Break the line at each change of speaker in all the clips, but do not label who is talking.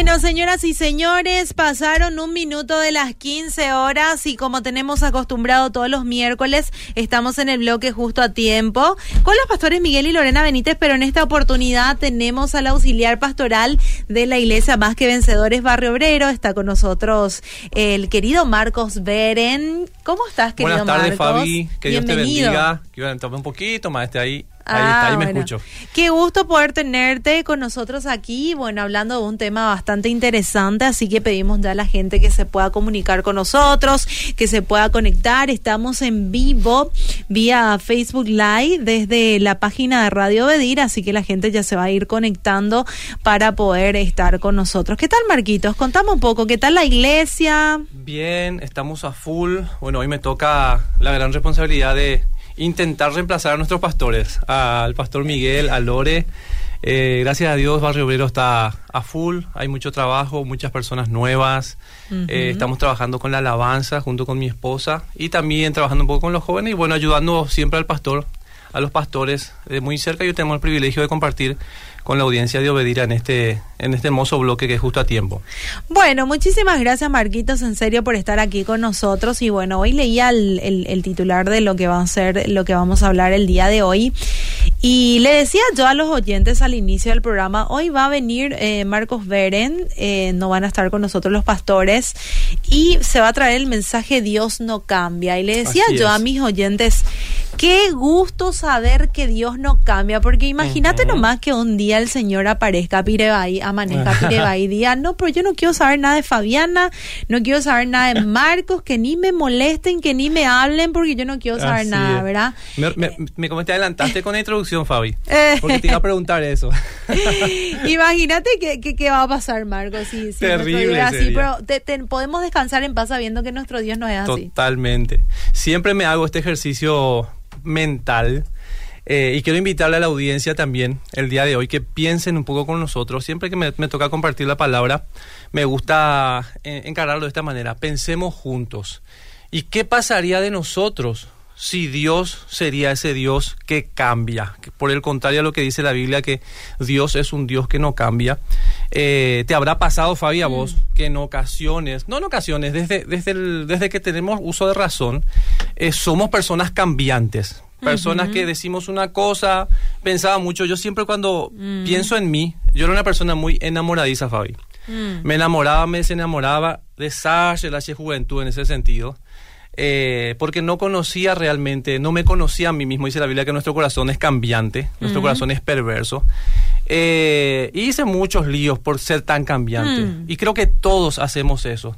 Bueno, señoras y señores, pasaron un minuto de las 15 horas y como tenemos acostumbrado todos los miércoles, estamos en el bloque justo a tiempo con los pastores Miguel y Lorena Benítez, pero en esta oportunidad tenemos al auxiliar pastoral de la iglesia Más que Vencedores Barrio Obrero. Está con nosotros el querido Marcos Beren. ¿Cómo estás, querido
Buenas tardes,
Marcos?
Fabi. Que Dios te bendiga. Que tome un poquito más este ahí. Ahí
Ah,
está, ahí me
bueno.
escucho.
Qué gusto poder tenerte con nosotros aquí, bueno, hablando de un tema bastante interesante, así que pedimos ya a la gente que se pueda comunicar con nosotros, que se pueda conectar. Estamos en vivo vía Facebook Live desde la página de Radio Bedir, así que la gente ya se va a ir conectando para poder estar con nosotros. ¿Qué tal, Marquitos? Contame un poco, ¿qué tal la iglesia?
Bien, estamos a full. Bueno, hoy me toca la gran responsabilidad de intentar reemplazar a nuestros pastores, al pastor Miguel, a Lore. Eh, gracias a Dios, Barrio Obrero está a full, hay mucho trabajo, muchas personas nuevas. Eh, estamos trabajando con la alabanza junto con mi esposa y también trabajando un poco con los jóvenes y bueno, ayudando siempre al pastor, a los pastores de muy cerca. Yo tengo el privilegio de compartir con la audiencia de Obedira en este, en este hermoso bloque que es justo a tiempo.
Bueno, muchísimas gracias Marquitos, en serio, por estar aquí con nosotros. Y bueno, hoy leía el, el- el titular de lo que va a ser, lo que vamos a hablar el día de hoy. Y le decía yo a los oyentes al inicio del programa, hoy va a venir eh, Marcos Beren, eh, no van a estar con nosotros los pastores, y se va a traer el mensaje Dios no cambia. Y le decía
Así
yo
es.
a mis oyentes, qué gusto saber que Dios no cambia, porque imagínate nomás que un día el Señor aparezca Pirebay, amanezca Pirebay y diga, no, pero yo no quiero saber nada de Fabiana, no quiero saber nada de Marcos, que ni me molesten, que ni me hablen, porque yo no quiero saber
Así
nada,
es.
¿verdad?
Me, me, me como te adelantaste con la introducción, Fabi.
Eh.
Porque te iba a preguntar eso.
Imagínate qué qué- qué va a pasar, Marcos, si, si
Terrible
así, pero te- te- podemos descansar en paz sabiendo que nuestro Dios no es así.
Totalmente. Siempre me hago este ejercicio mental. eh, y quiero invitarle a la audiencia también el día de hoy que piensen un poco con nosotros. Siempre que me, me toca compartir la palabra, me gusta eh, encararlo de esta manera. Pensemos juntos. ¿Y qué pasaría de nosotros si Dios sería ese Dios que cambia? Por el contrario a lo que dice la Biblia, que Dios es un Dios que no cambia. Eh, ¿Te habrá pasado, Fabi, a vos, que en ocasiones, no en ocasiones, desde, desde, el- desde que tenemos uso de razón, eh, somos personas cambiantes? Personas que decimos una cosa, pensaba mucho. Yo siempre cuando pienso en mí, yo era una persona muy enamoradiza, Fabi.
Mm.
Me enamoraba, me desenamoraba, desastre la juventud en ese sentido. Eh, porque no conocía realmente, no me conocía a mí mismo. Dice la Biblia que nuestro corazón es cambiante, nuestro corazón es perverso. Eh, y hice muchos líos por ser tan cambiante.
Mm.
Y creo que todos hacemos eso.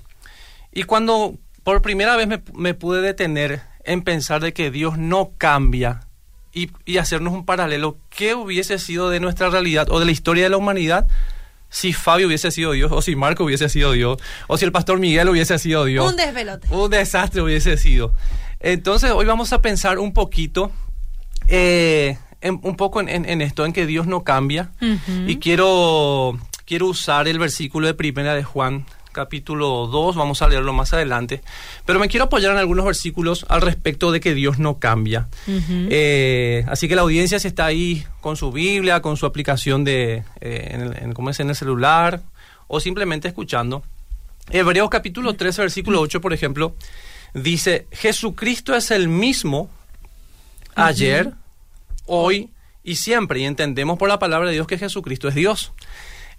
Y cuando por primera vez me, me pude detener en pensar de que Dios no cambia y, y hacernos un paralelo, ¿qué hubiese sido de nuestra realidad o de la historia de la humanidad si Fabio hubiese sido Dios o si Marco hubiese sido Dios o si el pastor Miguel hubiese sido Dios?
Un desvelote.
Un desastre hubiese sido. Entonces hoy vamos a pensar un poquito, eh, en- un poco en, en- en esto, en que Dios no cambia. Y quiero, quiero usar el versículo de primera de Juan, capítulo 2, vamos a leerlo más adelante. Pero me quiero apoyar en algunos versículos al respecto de que Dios no cambia. Eh, así que la audiencia si está ahí con su Biblia, con su aplicación de, eh, en, el, en- ¿cómo es? en el celular, o simplemente escuchando. Hebreos capítulo 13, versículo 8, por ejemplo, dice, Jesucristo es el mismo ayer, hoy y siempre. Y entendemos por la palabra de Dios que Jesucristo es Dios.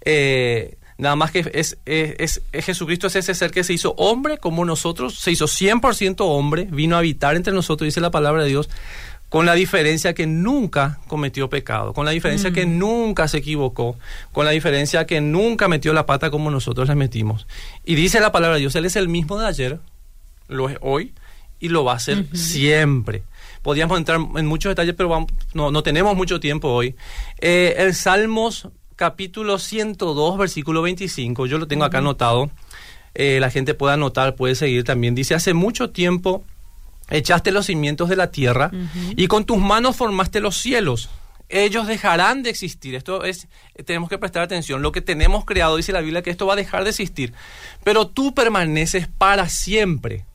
Eh, nada más que es, es- es- es Jesucristo es ese ser que se hizo hombre como nosotros, se hizo 100% hombre, vino a habitar entre nosotros, dice la palabra de Dios, con la diferencia que nunca cometió pecado, con la diferencia que nunca se equivocó, con la diferencia que nunca metió la pata como nosotros la metimos. Y dice la palabra de Dios, Él es el mismo de ayer, lo es hoy y lo va a ser siempre. Podríamos entrar en muchos detalles, pero vamos- no, no tenemos mucho tiempo hoy. Eh, el Salmos capítulo 102, versículo 25, yo lo tengo acá anotado. Eh, la gente puede anotar, puede seguir también. Dice, hace mucho tiempo echaste los cimientos de la tierra y con tus manos formaste los cielos. Ellos dejarán de existir. Esto es, tenemos que prestar atención. Lo que tenemos creado, dice la Biblia, que esto va a dejar de existir. Pero tú permaneces para siempre.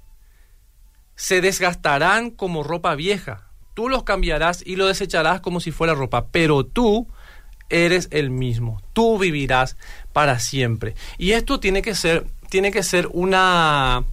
Se desgastarán como ropa vieja. Tú los cambiarás y lo desecharás como si fuera ropa. Pero tú eres el mismo, tú vivirás para siempre. Y esto tiene que ser, tiene que ser una...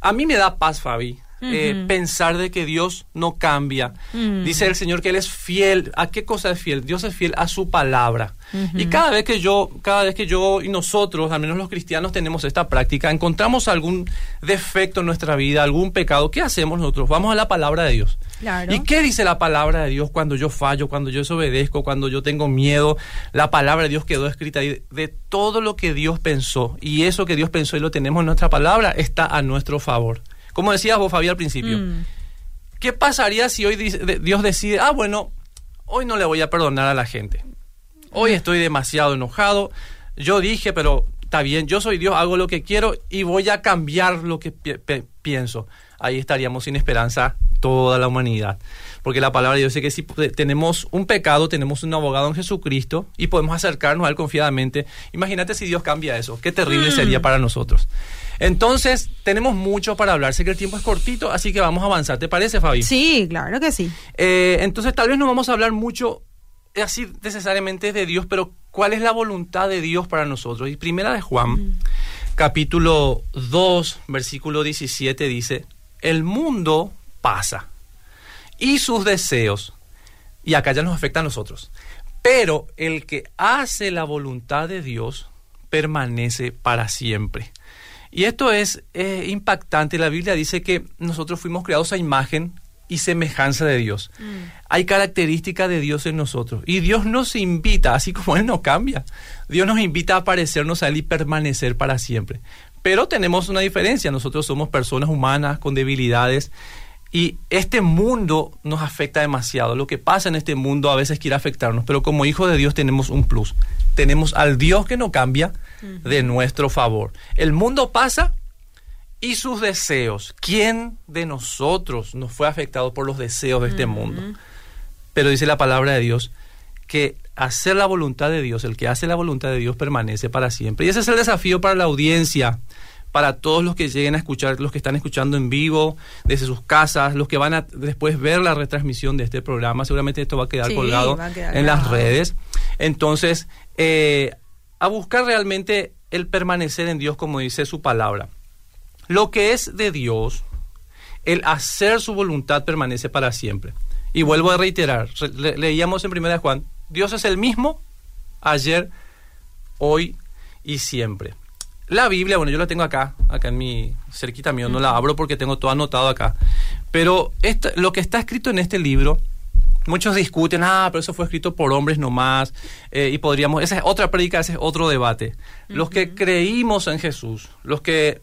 A mí me da paz, Fabi, eh, pensar de que Dios no cambia. Dice el Señor que Él es fiel. ¿A qué cosa es fiel? Dios es fiel a su palabra. Y cada vez que yo, cada vez que yo y nosotros, al menos los cristianos, tenemos esta práctica, encontramos algún defecto en nuestra vida, algún pecado, ¿qué hacemos nosotros? Vamos a la palabra de Dios.
Claro.
¿Y qué dice la palabra de Dios cuando yo fallo, cuando yo desobedezco, cuando yo tengo miedo? La palabra de Dios quedó escrita ahí de todo lo que Dios pensó. Y eso que Dios pensó y lo tenemos en nuestra palabra está a nuestro favor. Como decías vos, Fabi, al principio.
Mm.
¿Qué pasaría si hoy Dios decide, ah, bueno, hoy no le voy a perdonar a la gente? Hoy estoy demasiado enojado. Yo dije, pero está bien, yo soy Dios, hago lo que quiero y voy a cambiar lo que pi- pienso. Ahí estaríamos sin esperanza toda la humanidad. Porque la palabra de Dios dice que si tenemos un pecado, tenemos un abogado en Jesucristo y podemos acercarnos a Él confiadamente. Imagínate si Dios cambia eso. Qué terrible sería para nosotros. Entonces, tenemos mucho para hablar. Sé que el tiempo es cortito, así que vamos a avanzar. ¿Te parece, Fabi?
Sí, claro que sí.
Eh, entonces tal vez no vamos a hablar mucho eh, así necesariamente de Dios, pero ¿cuál es la voluntad de Dios para nosotros? Y primera de Juan, capítulo 2, versículo 17 dice, el mundo pasa y sus deseos, y acá ya nos afecta a nosotros, pero el que hace la voluntad de Dios permanece para siempre. Y esto es eh, impactante. La Biblia dice que nosotros fuimos creados a imagen y semejanza de Dios. Hay características de Dios en nosotros. Y Dios nos invita, así como Él no cambia, Dios nos invita a parecernos a Él y permanecer para siempre. Pero tenemos una diferencia. Nosotros somos personas humanas con debilidades. Y este mundo nos afecta demasiado. Lo que pasa en este mundo a veces quiere afectarnos, pero como hijos de Dios tenemos un plus. Tenemos al Dios que no cambia de nuestro favor. El mundo pasa y sus deseos. ¿Quién de nosotros no fue afectado por los deseos de este mundo? Pero dice la palabra de Dios que hacer la voluntad de Dios, el que hace la voluntad de Dios permanece para siempre. Y ese es el desafío para la audiencia, para todos los que lleguen a escuchar, los que están escuchando en vivo, desde sus casas, los que van a después ver la retransmisión de este programa. Seguramente esto va a quedar
Sí,
colgado
va a quedar
en las redes. Entonces, eh, a buscar realmente el permanecer en Dios como dice su palabra. Lo que es de Dios, el hacer su voluntad permanece para siempre. Y vuelvo a reiterar, re- le- leíamos en 1 Juan, Dios es el mismo ayer, hoy y siempre. La Biblia, bueno, yo la tengo acá, acá en mi cerquita mío, no la abro porque tengo todo anotado acá. Pero lo que está escrito en este libro, muchos discuten, ah, pero eso fue escrito por hombres nomás, eh, y podríamos, esa es otra prédica, ese es otro debate. Los que creímos en Jesús, los que,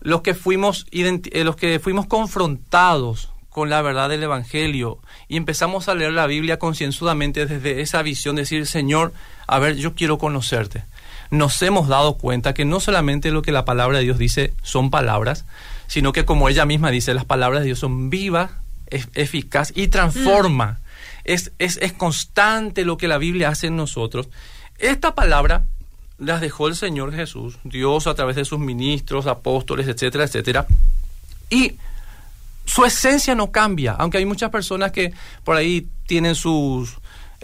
los que fuimos, eh, los que fuimos confrontados con la verdad del Evangelio y empezamos a leer la Biblia concienzudamente desde esa visión, decir, Señor, a ver, yo quiero conocerte. Nos hemos dado cuenta que no solamente lo que la palabra de Dios dice son palabras, sino que como ella misma dice, las palabras de Dios son vivas, es- eficaz y transforma. Es, es, es constante lo que la Biblia hace en nosotros. Esta palabra las dejó el Señor Jesús, Dios a través de sus ministros, apóstoles, etcétera, etcétera. Y su esencia no cambia, aunque hay muchas personas que por ahí tienen sus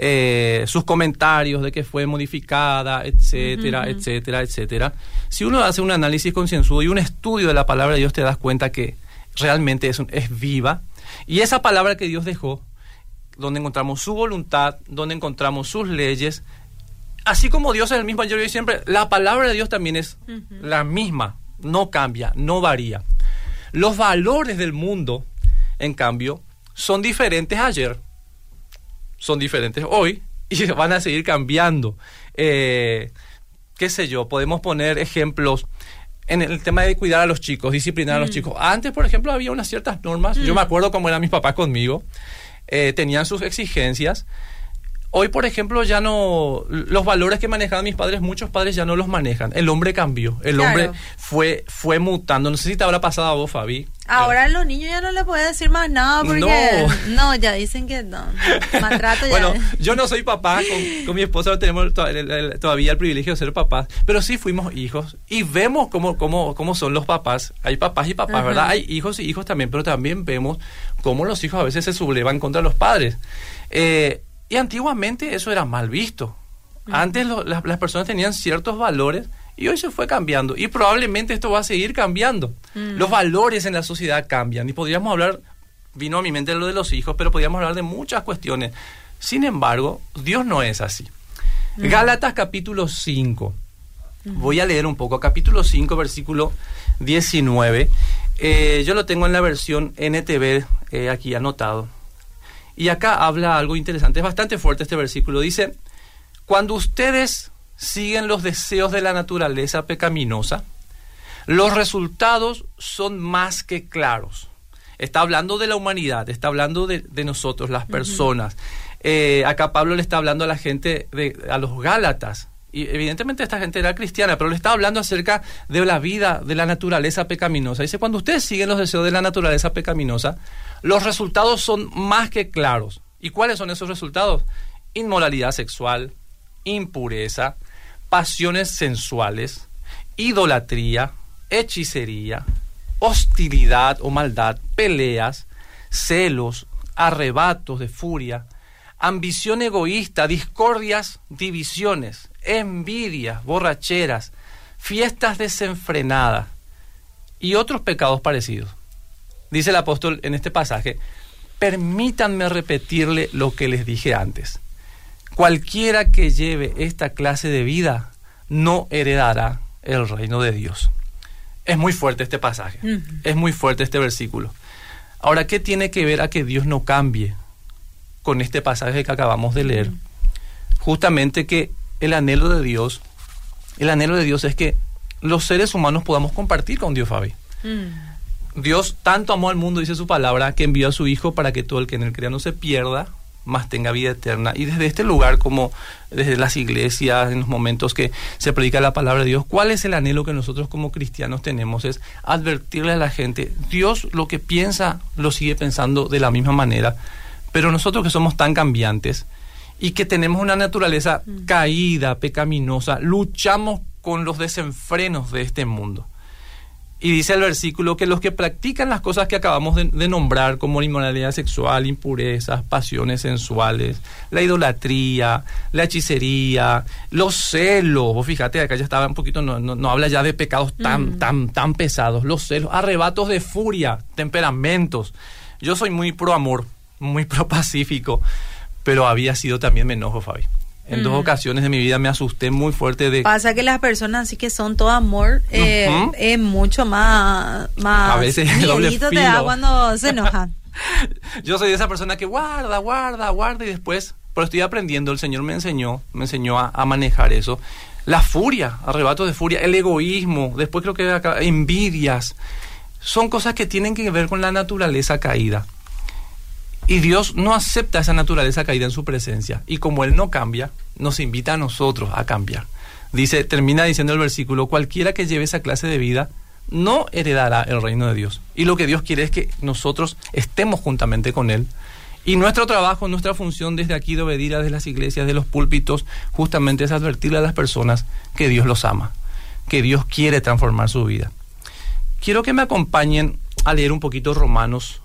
eh, sus comentarios de que fue modificada, etcétera, etcétera, etcétera. Si uno hace un análisis concienzudo y un estudio de la palabra de Dios, te das cuenta que realmente es, un- es viva. Y esa palabra que Dios dejó, donde encontramos su voluntad, donde encontramos sus leyes, así como Dios es el mismo ayer y siempre, la palabra de Dios también es la misma, no cambia, no varía. Los valores del mundo, en cambio, son diferentes ayer, son diferentes hoy y van a seguir cambiando. Eh, qué sé yo, podemos poner ejemplos en el tema de cuidar a los chicos, disciplinar a los chicos. Antes, por ejemplo, había unas ciertas normas. Yo me acuerdo cómo eran mis papás conmigo. eh, tenían sus exigencias. Hoy, por ejemplo, ya no. Los valores que manejaban mis padres, muchos padres ya no los manejan. El hombre cambió. El
Claro.
hombre fue, fue mutando. No sé si te habrá pasado a vos, Fabi.
Ahora los niños ya no le pueden decir más nada porque no, ya dicen que no. Maltrato ya.
Bueno, yo no soy papá, con, con mi esposa no tenemos to- el- el- todavía el privilegio de ser papás, pero sí fuimos hijos y vemos cómo, cómo, cómo son los papás. Hay papás y papás,
Ajá.
¿verdad? Hay hijos y hijos también, pero también vemos cómo los hijos a veces se sublevan contra los padres. Eh, y antiguamente eso era mal visto. Antes las, las personas tenían ciertos valores y hoy se fue cambiando. Y probablemente esto va a seguir cambiando. Los valores en la sociedad cambian. Y podríamos hablar, vino a mi mente lo de los hijos, pero podríamos hablar de muchas cuestiones. Sin embargo, Dios no es así. Gálatas capítulo 5. Voy a leer un poco. Capítulo 5, versículo 19. Eh, yo lo tengo en la versión NTV eh, aquí anotado. Y acá habla algo interesante. Es bastante fuerte este versículo. Dice, cuando ustedes siguen los deseos de la naturaleza pecaminosa, los resultados son más que claros. Está hablando de la humanidad, está hablando de, nosotros, las personas. Eh, acá Pablo le está hablando a la gente, de, a los Gálatas. Y evidentemente esta gente era cristiana, pero le está hablando acerca de la vida, de la naturaleza pecaminosa. Dice, cuando ustedes siguen los deseos de la naturaleza pecaminosa, los resultados son más que claros. ¿Y cuáles son esos resultados? Inmoralidad sexual, impureza, pasiones sensuales, idolatría, hechicería, hostilidad o maldad, peleas, celos, arrebatos de furia, ambición egoísta, discordias, divisiones, envidias, borracheras, fiestas desenfrenadas y otros pecados parecidos. Dice el apóstol en este pasaje, permítanme repetirle lo que les dije antes. Cualquiera que lleve esta clase de vida no heredará el reino de Dios. Es muy fuerte este pasaje, es muy fuerte este versículo. Ahora, ¿qué tiene que ver a que Dios no cambie con este pasaje que acabamos de leer? Justamente que el anhelo de Dios, el anhelo de Dios es que los seres humanos podamos compartir con Dios, Fabi. Dios tanto amó al mundo, dice su palabra, que envió a su Hijo para que todo el que en él crea no se pierda, más tenga vida eterna. Y desde este lugar, como desde las iglesias, en los momentos que se predica la palabra de Dios, ¿cuál es el anhelo que nosotros como cristianos tenemos? Es advertirle a la gente, Dios lo que piensa lo sigue pensando de la misma manera, pero nosotros que somos tan cambiantes y que tenemos una naturaleza mm. caída, pecaminosa, luchamos con los desenfrenos de este mundo. Y dice el versículo que los que practican las cosas que acabamos de, nombrar, como la inmoralidad sexual, impurezas, pasiones sensuales, la idolatría, la hechicería, los celos, vos fíjate, acá ya estaba un poquito, no, no, habla ya de pecados tan, mm. tan, tan pesados, los celos, arrebatos de furia, temperamentos. Yo soy muy pro amor, muy pro pacífico, pero había sido también me enojo, Fabi. En dos mm. ocasiones de mi vida me asusté muy fuerte de...
Pasa que las personas así que son todo amor, eh, es mucho más... más
a veces doble filo. te
da cuando se enojan.
Yo soy de esa persona que guarda, guarda, guarda y después, pero estoy aprendiendo, el Señor me enseñó, me enseñó a, manejar eso. La furia, arrebatos de furia, el egoísmo, después creo que acá, envidias, son cosas que tienen que ver con la naturaleza caída. Y Dios no acepta esa naturaleza caída en su presencia. Y como Él no cambia, nos invita a nosotros a cambiar. Dice, termina diciendo el versículo, cualquiera que lleve esa clase de vida no heredará el reino de Dios. Y lo que Dios quiere es que nosotros estemos juntamente con Él. Y nuestro trabajo, nuestra función desde aquí de obedir a las iglesias, de los púlpitos, justamente es advertirle a las personas que Dios los ama, que Dios quiere transformar su vida. Quiero que me acompañen a leer un poquito Romanos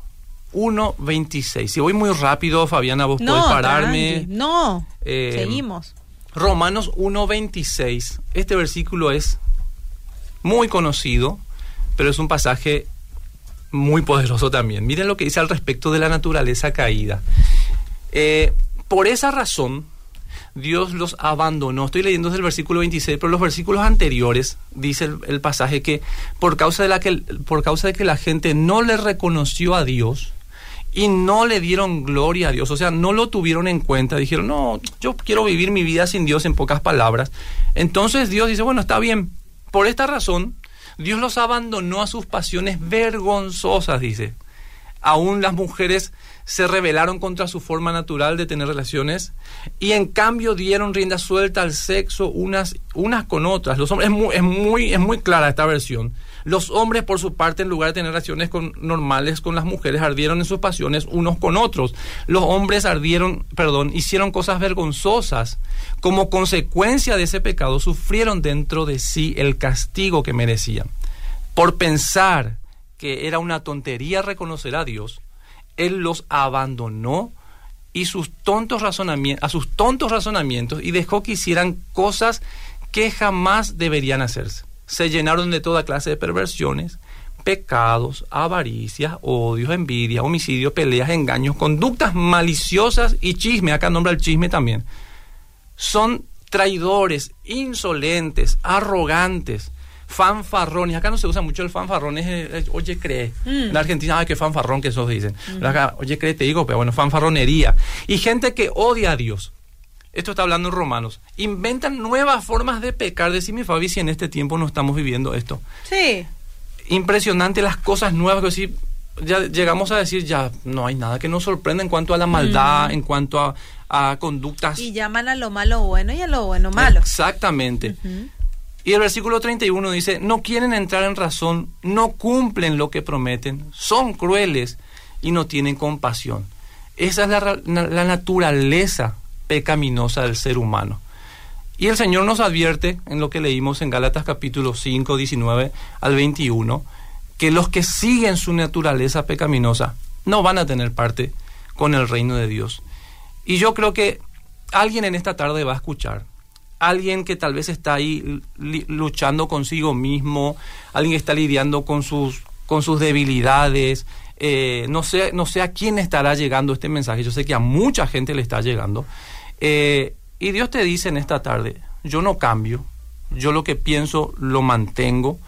1.26. Si voy muy rápido, Fabiana, vos podés pararme.
No, eh, seguimos.
Romanos 1.26. Este versículo es muy conocido, pero es un pasaje muy poderoso también. Miren lo que dice al respecto de la naturaleza caída. Eh, por esa razón, Dios los abandonó. Estoy leyendo desde el versículo 26, pero los versículos anteriores dice el, pasaje que por causa, de la que por causa de que la gente no le reconoció a Dios, y no le dieron gloria a Dios, o sea, no lo tuvieron en cuenta, dijeron, no, yo quiero vivir mi vida sin Dios en pocas palabras. Entonces Dios dice, bueno, está bien, por esta razón, Dios los abandonó a sus pasiones vergonzosas, dice. Aún las mujeres se rebelaron contra su forma natural de tener relaciones y en cambio dieron rienda suelta al sexo unas, unas con otras. Los hombres, es muy, es muy, es muy clara esta versión. Los hombres, por su parte, en lugar de tener relaciones con, normales con las mujeres, ardieron en sus pasiones unos con otros. Los hombres ardieron, perdón, hicieron cosas vergonzosas. Como consecuencia de ese pecado, sufrieron dentro de sí el castigo que merecían. Por pensar que era una tontería reconocer a Dios, Él los abandonó y sus tontos razonamientos, a sus tontos razonamientos y dejó que hicieran cosas que jamás deberían hacerse. Se llenaron de toda clase de perversiones, pecados, avaricias, odios, envidia, homicidios, peleas, engaños, conductas maliciosas y chisme. Acá nombra el chisme también. Son traidores, insolentes, arrogantes, fanfarrones. Acá no se usa mucho el fanfarrón, es, oye, cree. Mm. En Argentina, ay, qué fanfarrón que esos dicen. Acá, oye, cree, te digo, pero bueno, fanfarronería. Y gente que odia a Dios. Esto está hablando en Romanos. Inventan nuevas formas de pecar. Decime, Fabi, si en este tiempo no estamos viviendo esto.
Sí.
Impresionante las cosas nuevas que sí ya llegamos a decir ya no hay nada que nos sorprenda en cuanto a la maldad, mm. en cuanto a, a, conductas.
Y llaman a lo malo bueno y a lo bueno malo.
Exactamente. Y el versículo 31 dice, no quieren entrar en razón, no cumplen lo que prometen, son crueles y no tienen compasión. Esa es la, la naturaleza pecaminosa del ser humano. Y el Señor nos advierte en lo que leímos en Gálatas capítulo 5, 19 al 21, que los que siguen su naturaleza pecaminosa no van a tener parte con el reino de Dios. Y yo creo que alguien en esta tarde va a escuchar alguien que tal vez está ahí luchando consigo mismo, alguien que está lidiando con sus, con sus debilidades. Eh, no, sé, no sé a quién estará llegando este mensaje, yo sé que a mucha gente le está llegando. Eh, y Dios te dice en esta tarde, yo no cambio, yo lo que pienso lo mantengo,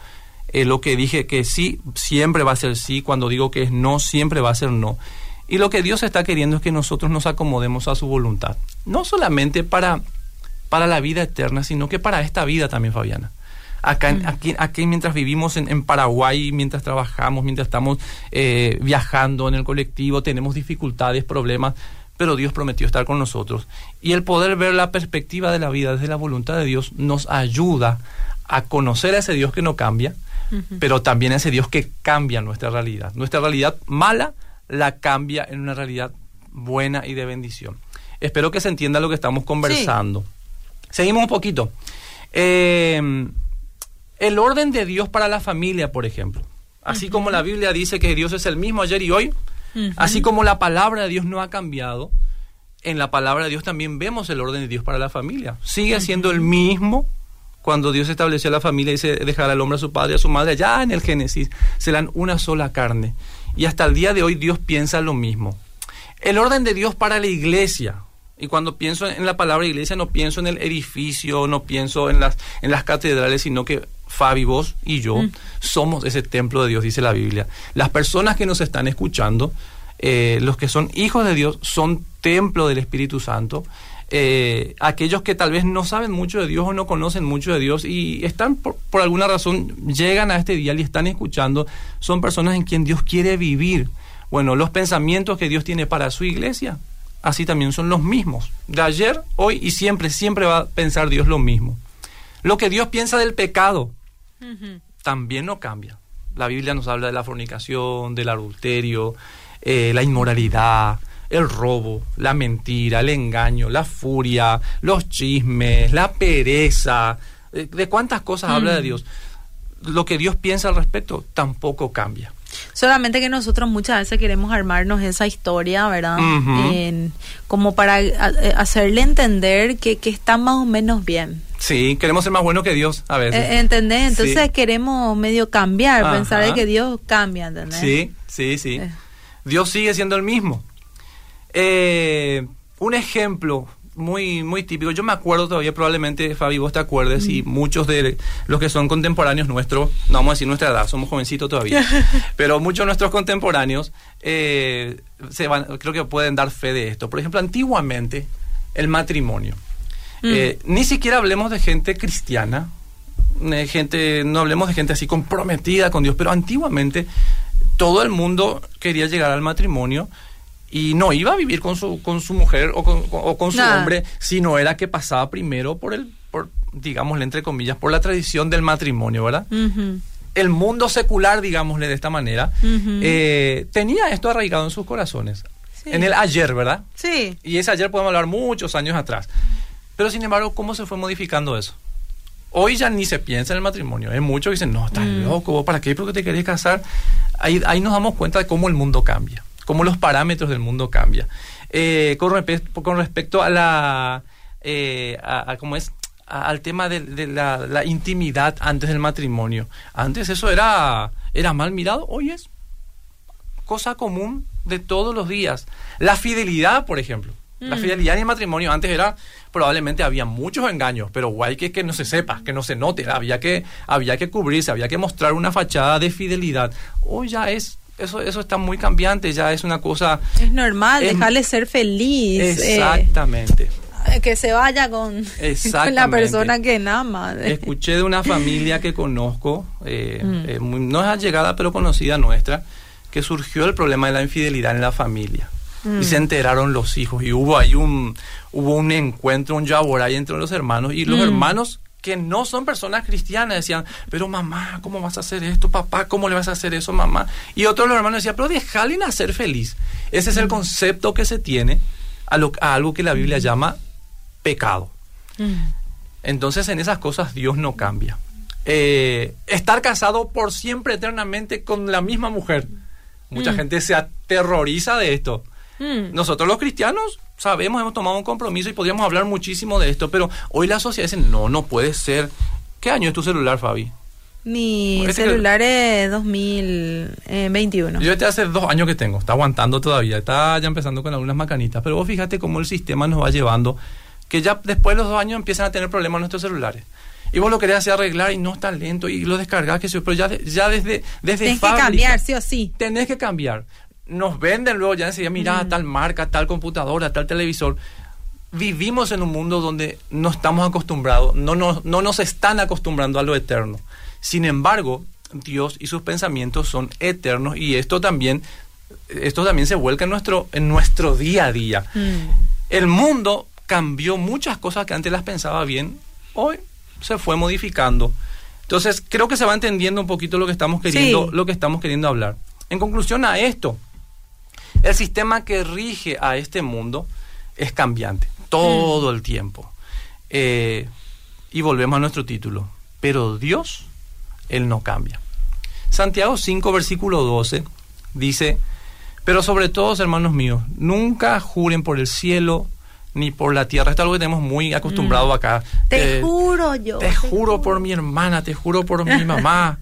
eh, lo que dije que sí, siempre va a ser sí, cuando digo que es no, siempre va a ser no. Y lo que Dios está queriendo es que nosotros nos acomodemos a su voluntad, no solamente para para la vida eterna, sino que para esta vida también, Fabiana. Acá, mm. aquí, aquí, mientras vivimos en, Paraguay, mientras trabajamos, mientras estamos eh, viajando en el colectivo, tenemos dificultades, problemas, pero Dios prometió estar con nosotros. Y el poder ver la perspectiva de la vida desde la voluntad de Dios nos ayuda a conocer a ese Dios que no cambia, pero también a ese Dios que cambia nuestra realidad. Nuestra realidad mala la cambia en una realidad buena y de bendición. Espero que se entienda lo que estamos conversando. Seguimos un poquito. Eh, el orden de Dios para la familia, por ejemplo. Así como la Biblia dice que Dios es el mismo ayer y hoy, así como la palabra de Dios no ha cambiado, en la palabra de Dios también vemos el orden de Dios para la familia. Sigue siendo el mismo cuando Dios estableció la familia y se dejará al hombre a su padre y a su madre, ya en el Génesis, serán una sola carne. Y hasta el día de hoy Dios piensa lo mismo. El orden de Dios para la iglesia, y cuando pienso en la palabra iglesia no pienso en el edificio, no pienso en las, en las catedrales, sino que Fabi, vos y yo mm. somos ese templo de Dios, dice la Biblia. Las personas que nos están escuchando, eh, los que son hijos de Dios, son templo del Espíritu Santo. Eh, aquellos que tal vez no saben mucho de Dios o no conocen mucho de Dios y están por, por alguna razón, llegan a este día y están escuchando, son personas en quien Dios quiere vivir. Bueno, los pensamientos que Dios tiene para su iglesia así también son los mismos. De ayer, hoy y siempre, siempre va a pensar Dios lo mismo. Lo que Dios piensa del pecado también no cambia. La Biblia nos habla de la fornicación, del adulterio, eh, la inmoralidad, el robo, la mentira, el engaño, la furia, los chismes, la pereza. Eh, ¿De cuántas cosas habla de Dios? Lo que Dios piensa al respecto tampoco cambia.
Solamente que nosotros muchas veces queremos armarnos esa historia, ¿verdad? como para eh, hacerle entender que, que, está más o menos bien.
Sí, queremos ser más buenos que Dios a veces.
Eh, ¿Entendés? Entonces queremos medio cambiar, pensar de que Dios cambia, ¿entendés?
Sí, sí, sí. Eh. Dios sigue siendo el mismo. un ejemplo muy, muy típico. Yo me acuerdo todavía, probablemente, Fabi, vos te acuerdes, y muchos de los que son contemporáneos nuestros, no vamos a decir nuestra edad, somos jovencitos todavía, pero muchos de nuestros contemporáneos eh, se van, creo que pueden dar fe de esto. Por ejemplo, antiguamente, el matrimonio. Mm. Eh, ni siquiera hablemos de gente cristiana, eh, gente, no hablemos de gente así comprometida con Dios, pero antiguamente todo el mundo quería llegar al matrimonio y no iba a vivir con su, con su mujer o con, o con su hombre, sino era que pasaba primero por el, por, digámosle entre comillas, por la tradición del matrimonio, ¿verdad? El mundo secular, digámosle de esta manera, eh, tenía esto arraigado en sus corazones. En el ayer, ¿verdad?
Sí.
Y ese ayer podemos hablar muchos años atrás. Pero sin embargo, ¿cómo se fue modificando eso? Hoy ya ni se piensa en el matrimonio. Hay muchos que dicen, no, estás mm. loco, ¿para qué? Porque te querés casar. Ahí, ahí nos damos cuenta de cómo el mundo cambia cómo los parámetros del mundo cambian. Eh, con, con, respecto a la, eh, a, ¿cómo es? al tema de, la, la, intimidad antes del matrimonio. Antes eso era, era mal mirado, hoy es cosa común de todos los días. La fidelidad, por ejemplo. La mm. fidelidad en el matrimonio antes era, probablemente había muchos engaños, pero guay que, que no se sepa, que no se note, había que, había que cubrirse, había que mostrar una fachada de fidelidad. Hoy ya es eso, eso está muy cambiante, ya es una cosa...
Es normal, dejarle ser feliz.
Eh, exactamente.
que se vaya con, la persona que ama.
Escuché de una familia que conozco, eh, mm. eh, no es allegada, pero conocida nuestra, que surgió el problema de la infidelidad en la familia. Y se enteraron los hijos y hubo ahí un, hubo un encuentro, un ahí entre los hermanos y los mm. hermanos que no son personas cristianas decían, pero mamá, ¿cómo vas a hacer esto? Papá, ¿cómo le vas a hacer eso, mamá? Y otros los hermanos decían, pero déjale nacer feliz. Ese es el mm. concepto que se tiene a, lo, a algo que la Biblia llama pecado. Mm. Entonces en esas cosas Dios no cambia. Eh, estar casado por siempre, eternamente, con la misma mujer. Mucha gente se aterroriza de esto. Mm. Nosotros los cristianos sabemos, hemos tomado un compromiso y podríamos hablar muchísimo de esto, pero hoy la sociedad dice, no, no puede ser. ¿Qué año es tu celular, Fabi?
Mi celular es 2021.
Yo este hace dos años que tengo, está aguantando todavía, está ya empezando con algunas macanitas, pero vos fíjate cómo el sistema nos va llevando, que ya después de los dos años empiezan a tener problemas nuestros celulares. Y vos lo querés hacer arreglar y no está lento y lo descargás, que pero ya, ya desde, desde
Tienes que cambiar, sí o sí.
Tenés que cambiar nos venden luego ya enseguida, mira, mm. tal marca, tal computadora, tal televisor. Vivimos en un mundo donde no estamos acostumbrados, no nos, no nos están acostumbrando a lo eterno. Sin embargo, Dios y sus pensamientos son eternos y esto también, esto también se vuelca en nuestro, en nuestro día a día. Mm. El mundo cambió muchas cosas que antes las pensaba bien, hoy se fue modificando. Entonces, creo que se va entendiendo un poquito lo que estamos queriendo, lo que estamos queriendo hablar. En conclusión a esto, el sistema que rige a este mundo es cambiante todo el tiempo. Eh, y volvemos a nuestro título. Pero Dios, Él no cambia. Santiago 5, versículo 12, dice, pero sobre todo, hermanos míos, nunca juren por el cielo, ni por la tierra. Esto es algo que tenemos muy acostumbrado mm. acá.
Te, juro yo.
Te, juro, por mi hermana, te juro por mi mamá,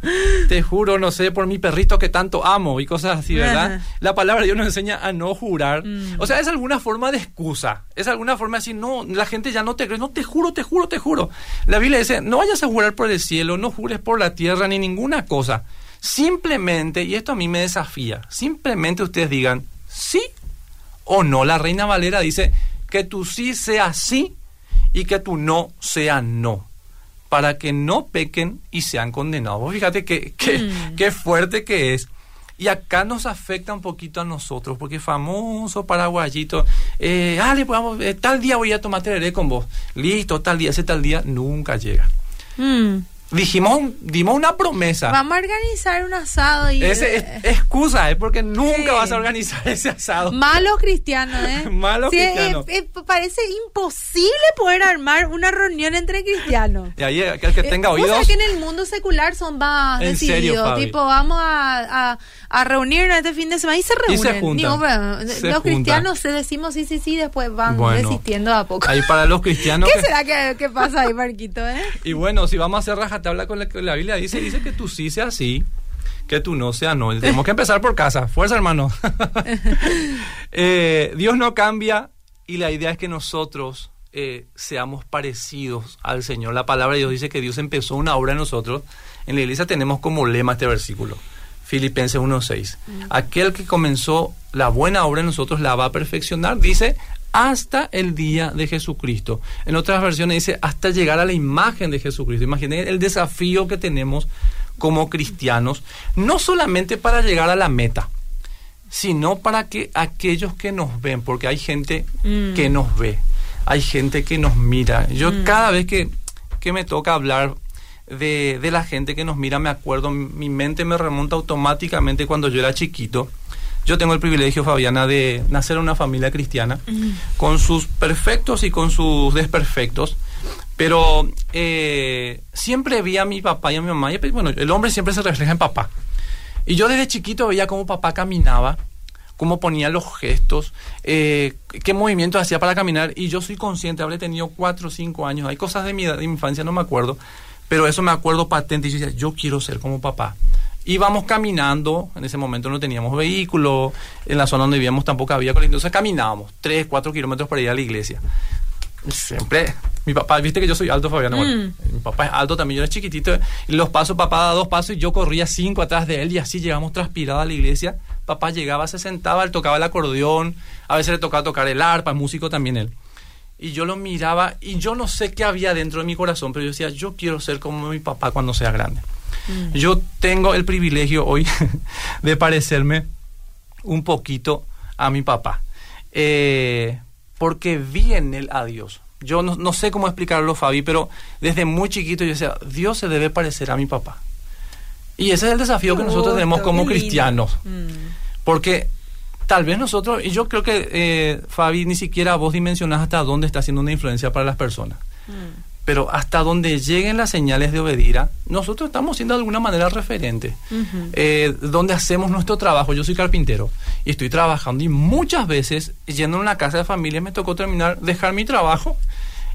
te juro, no sé, por mi perrito que tanto amo y cosas así, ¿verdad? La palabra de Dios nos enseña a no jurar. Mm. O sea, es alguna forma de excusa. Es alguna forma de decir, no, la gente ya no te cree. No, te juro, te juro, te juro. La Biblia dice, no vayas a jurar por el cielo, no jures por la tierra, ni ninguna cosa. Simplemente, y esto a mí me desafía, simplemente ustedes digan sí o no. La Reina Valera dice, que tu sí sea sí y que tu no sea no, para que no pequen y sean condenados. Fíjate qué que, mm. fuerte que es. Y acá nos afecta un poquito a nosotros, porque famoso paraguayito, eh, Ale, pues vamos, eh, tal día voy a tomar tereré con vos. Listo, tal día, ese tal día nunca llega. Mm dijimos, dimos una promesa.
Vamos a organizar un asado. Y,
Ese es, excusa, es porque nunca vas a organizar ese asado.
Malos cristianos, ¿eh?
Malos cristianos.
parece imposible poder armar una reunión entre cristianos.
Y ahí, el que tenga oídos.
O que en el mundo secular son más decididos. tipo, vamos a, a, reunirnos este fin de semana y se reúnen. los cristianos se decimos sí, sí, sí, después van desistiendo a poco.
Ahí para los cristianos.
¿Qué será que, pasa ahí, Marquito, eh?
Y bueno, si vamos a hacer habla con la que la Biblia dice, dice que tú sí sea sí, que tú no sea no. Tenemos que empezar por casa. Fuerza, hermano. Eh, Dios no cambia y la idea es que nosotros eh, seamos parecidos al Señor. La palabra de Dios dice que Dios empezó una obra en nosotros. En la iglesia tenemos como lema este versículo. Filipenses 1.6. Mm. Aquel que comenzó la buena obra en nosotros la va a perfeccionar, dice, hasta el día de Jesucristo. En otras versiones dice hasta llegar a la imagen de Jesucristo. Imaginen el desafío que tenemos como cristianos, no solamente para llegar a la meta, sino para que aquellos que nos ven, porque hay gente mm. que nos ve, hay gente que nos mira. Yo mm. cada vez que, que, me toca hablar de, de la gente que nos mira, me acuerdo, mi mente me remonta automáticamente cuando yo era chiquito yo tengo el privilegio, Fabiana, de nacer en una familia cristiana, con sus perfectos y con sus desperfectos. Pero eh, siempre vi a mi papá y a mi mamá. Y, bueno, el hombre siempre se refleja en papá. Y yo desde chiquito veía cómo papá caminaba cómo ponía los gestos, eh, qué movimientos hacía para caminar. Y yo soy consciente, habré tenido cuatro o cinco años. Hay cosas de mi, de mi infancia, no me acuerdo. Pero eso me acuerdo patente. Y yo decía, yo quiero ser como papá. Íbamos caminando, en ese momento no teníamos vehículo, en la zona donde vivíamos tampoco había entonces caminábamos tres, cuatro kilómetros para ir a la iglesia. Siempre, mi papá, viste que yo soy alto, Fabián,
Mm.
mi papá es alto también, yo era chiquitito, y los pasos, papá daba dos pasos y yo corría cinco atrás de él y así llegamos transpirados a la iglesia. Papá llegaba, se sentaba, él tocaba el acordeón, a veces le tocaba tocar el arpa, músico también él. Y yo lo miraba y yo no sé qué había dentro de mi corazón, pero yo decía, yo quiero ser como mi papá cuando sea grande. Yo tengo el privilegio hoy de parecerme un poquito a mi papá, eh, porque vi en él a Dios. Yo no, no sé cómo explicarlo, Fabi, pero desde muy chiquito yo decía, Dios se debe parecer a mi papá. Y ese es el desafío que nosotros tenemos como cristianos.
Mm.
Porque tal vez nosotros, y yo creo que, eh, Fabi, ni siquiera vos dimensionás hasta dónde está haciendo una influencia para las personas.
Mm.
Pero hasta donde lleguen las señales de obedira, nosotros estamos siendo de alguna manera referentes. Eh, donde hacemos nuestro trabajo. Yo soy carpintero y estoy trabajando y muchas veces yendo a una casa de familia me tocó terminar, dejar mi trabajo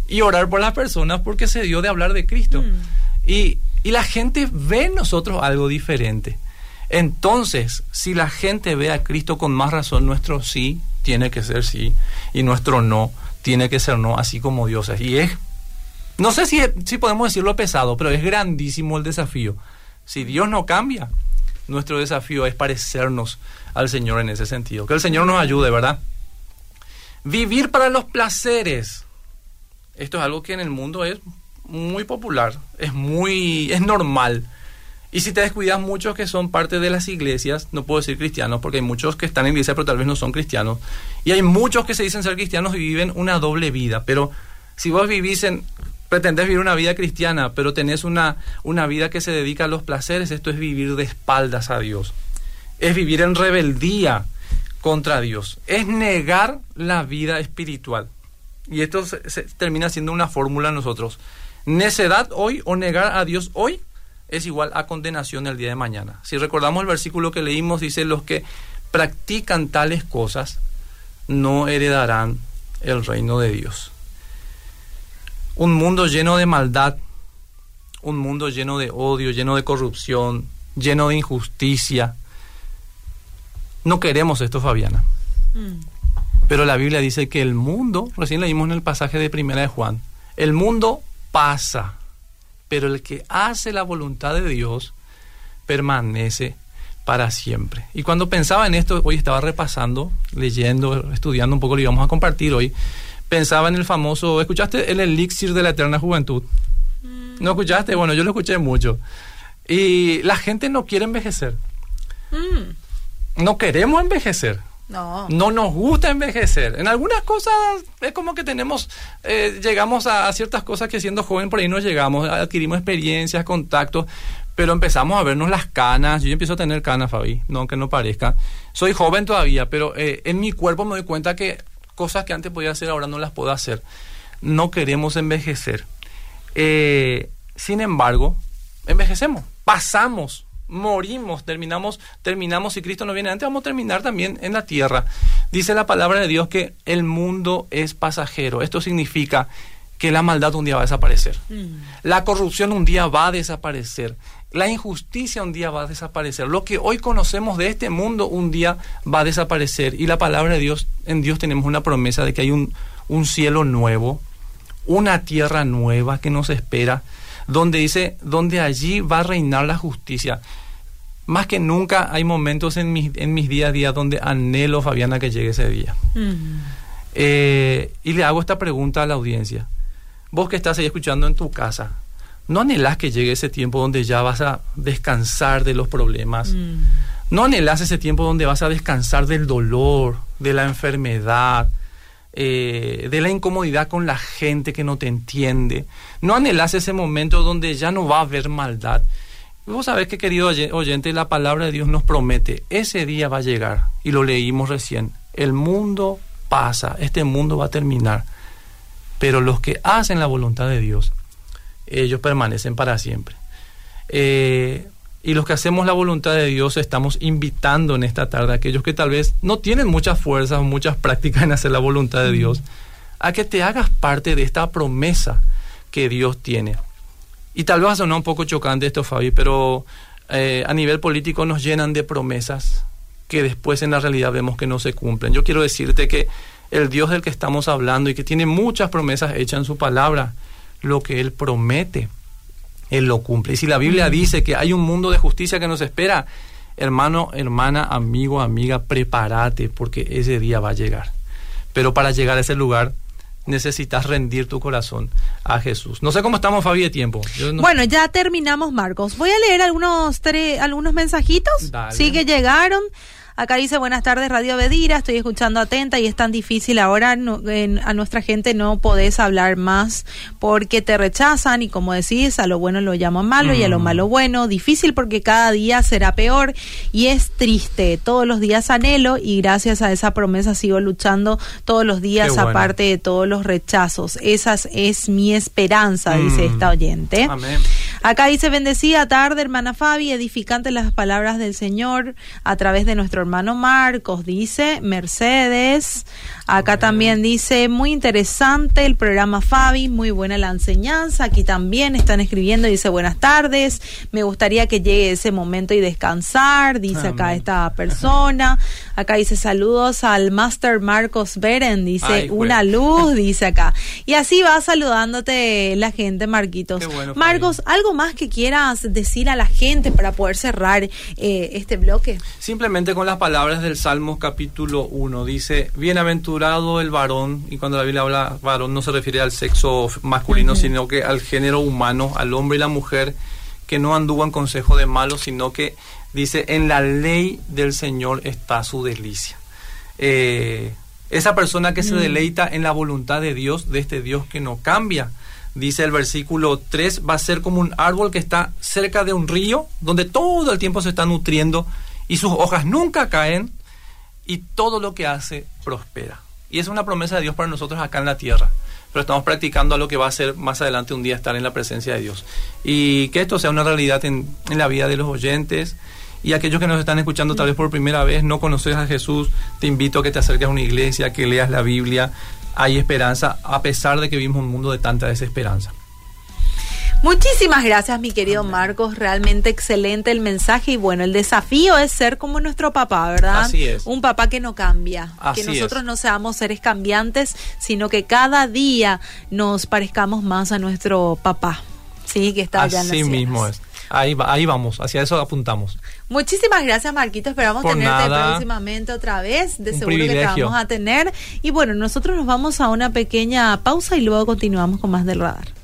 y orar por las personas porque se dio de hablar de Cristo.
Mm.
Y, y la gente ve en nosotros algo diferente. Entonces, si la gente ve a Cristo con más razón, nuestro sí tiene que ser sí y nuestro no tiene que ser no, así como Dios es. Y es, no sé si, si podemos decirlo pesado, pero es grandísimo el desafío. Si Dios no cambia, nuestro desafío es parecernos al Señor en ese sentido. Que el Señor nos ayude, ¿verdad? Vivir para los placeres. Esto es algo que en el mundo es muy popular, es muy, es normal. Y si te descuidas muchos que son parte de las iglesias, no puedo decir cristianos, porque hay muchos que están en iglesia pero tal vez no son cristianos. Y hay muchos que se dicen ser cristianos y viven una doble vida. Pero si vos vivís en, pretendés vivir una vida cristiana, pero tenés una, una vida que se dedica a los placeres, esto es vivir de espaldas a Dios. Es vivir en rebeldía contra Dios. Es negar la vida espiritual. Y esto se, termina siendo una fórmula nosotros. Necedad hoy o negar a Dios hoy es igual a condenación el día de mañana. Si recordamos el versículo que leímos, dice, los que practican tales cosas no heredarán el reino de Dios. Un mundo lleno de maldad, un mundo lleno de odio, lleno de corrupción, lleno de injusticia. No queremos esto, Fabiana.
Mm.
Pero la Biblia dice que el mundo, recién leímos en el pasaje de Primera de Juan, el mundo pasa, pero el que hace la voluntad de Dios permanece para siempre. Y cuando pensaba en esto, hoy estaba repasando, leyendo, estudiando un poco, lo íbamos a compartir hoy, pensaba en el famoso, ¿escuchaste el elixir de la eterna juventud? ¿No escuchaste? Bueno, yo lo escuché mucho. Y la gente no quiere envejecer.
Mm.
No queremos envejecer.
No.
No nos gusta envejecer. En algunas cosas es como que tenemos, eh, llegamos a, ciertas cosas que siendo joven por ahí no llegamos, adquirimos experiencias, contactos, pero empezamos a vernos las canas. Yo ya empiezo a tener canas, Fabi, no aunque no parezca. Soy joven todavía, pero eh, en mi cuerpo me doy cuenta que cosas que antes podía hacer ahora no las puedo hacer. No queremos envejecer. Eh, sin embargo, envejecemos, pasamos, morimos, terminamos, terminamos, si Cristo no viene antes, vamos a terminar también en la tierra. Dice la palabra de Dios que el mundo es pasajero. Esto significa que la maldad un día va a desaparecer.
Mm.
La corrupción un día va a desaparecer. La injusticia un día va a desaparecer. Lo que hoy conocemos de este mundo un día va a desaparecer. Y la palabra de Dios, en Dios tenemos una promesa de que hay un, un cielo nuevo, una tierra nueva que nos espera, donde dice, donde allí va a reinar la justicia. Más que nunca hay momentos en mis, en mis día a día donde anhelo, Fabiana, que llegue ese día. Eh, y le hago esta pregunta a la audiencia. Vos que estás ahí escuchando en tu casa, ¿no anhelás que llegue ese tiempo donde ya vas a descansar de los problemas?
Mm.
¿No anhelás ese tiempo donde vas a descansar del dolor, de la enfermedad, eh, de la incomodidad con la gente que no te entiende? ¿No anhelás ese momento donde ya no va a haber maldad? Vos sabés que, querido oye- oyente, la palabra de Dios nos promete, ese día va a llegar, y lo leímos recién, el mundo pasa, este mundo va a terminar, pero los que hacen la voluntad de Dios, ellos permanecen para siempre. Eh, Y los que hacemos la voluntad de Dios estamos invitando en esta tarde a aquellos que tal vez no tienen muchas fuerzas, muchas prácticas en hacer la voluntad de Dios, a que te hagas parte de esta promesa que Dios tiene. Y tal vez sonar un poco chocante esto, Fabi, pero eh, a nivel político nos llenan de promesas que después en la realidad vemos que no se cumplen. Yo quiero decirte que el Dios del que estamos hablando y que tiene muchas promesas hechas en su palabra, lo que Él promete, Él lo cumple. Y si la Biblia dice que hay un mundo de justicia que nos espera, hermano, hermana, amigo, amiga, prepárate porque ese día va a llegar. Pero para llegar a ese lugar necesitas rendir tu corazón a Jesús. No sé cómo estamos, Fabi, de tiempo.
Bueno, ya terminamos, Marcos. Voy a leer algunos, algunos mensajitos. Sí que llegaron. Acá dice, buenas tardes, Radio Bedira, estoy escuchando atenta y es tan difícil ahora a nuestra gente no podés hablar más porque te rechazan y como decís, a lo bueno lo llaman malo y a lo mm. malo bueno, difícil porque cada día será peor y es triste, todos los días anhelo y gracias a esa promesa sigo luchando todos los días aparte de todos los rechazos, esa es mi esperanza, dice esta mm. oyente. Amén. Acá dice, bendecida tarde, hermana Fabi, edificante las palabras del Señor a través de nuestro hermano Marcos, dice Mercedes. Acá también dice, muy interesante el programa Fabi, muy buena la enseñanza. Aquí también están escribiendo, dice, buenas tardes, me gustaría que llegue ese momento y descansar, dice acá esta persona. Acá dice, saludos al Master Marcos Beren, dice, una luz, dice acá. Y así va saludándote la gente, Marquitos. Marcos, ¿algo más que quieras decir a la gente para poder cerrar eh, este bloque?
Simplemente con las palabras del Salmos capítulo 1, dice, bienaventurado el varón, y cuando la Biblia habla varón no se refiere al sexo masculino, sino que al género humano, al hombre y la mujer, que no anduvo en consejo de malos, sino que dice, en la ley del Señor está su delicia. Eh, esa persona que se mm. deleita en la voluntad de Dios, de este Dios que no cambia, dice el versículo 3, va a ser como un árbol que está cerca de un río, donde todo el tiempo se está nutriendo y sus hojas nunca caen y todo lo que hace prospera. Y es una promesa de Dios para nosotros acá en la tierra. Pero estamos practicando a lo que va a ser más adelante un día estar en la presencia de Dios. Y que esto sea una realidad en, en la vida de los oyentes. Y aquellos que nos están escuchando tal vez por primera vez, no conoces a Jesús, te invito a que te acerques a una iglesia, que leas la Biblia. Hay esperanza, a pesar de que vivimos un mundo de tanta desesperanza.
Muchísimas gracias, mi querido Marcos. Realmente excelente el mensaje. Y bueno, el desafío es ser como nuestro papá, ¿verdad?
Así es.
Un papá que no cambia. que nosotros no seamos seres cambiantes, sino que cada día nos parezcamos más a nuestro papá. Sí, que está allá en
Así mismo es. Ahí, ahí vamos, hacia eso apuntamos.
Muchísimas gracias, Marquito. Esperamos tenerte próximamente otra vez. De seguro que te vamos a tener. Y bueno, nosotros nos vamos a una pequeña pausa y luego continuamos con más del radar.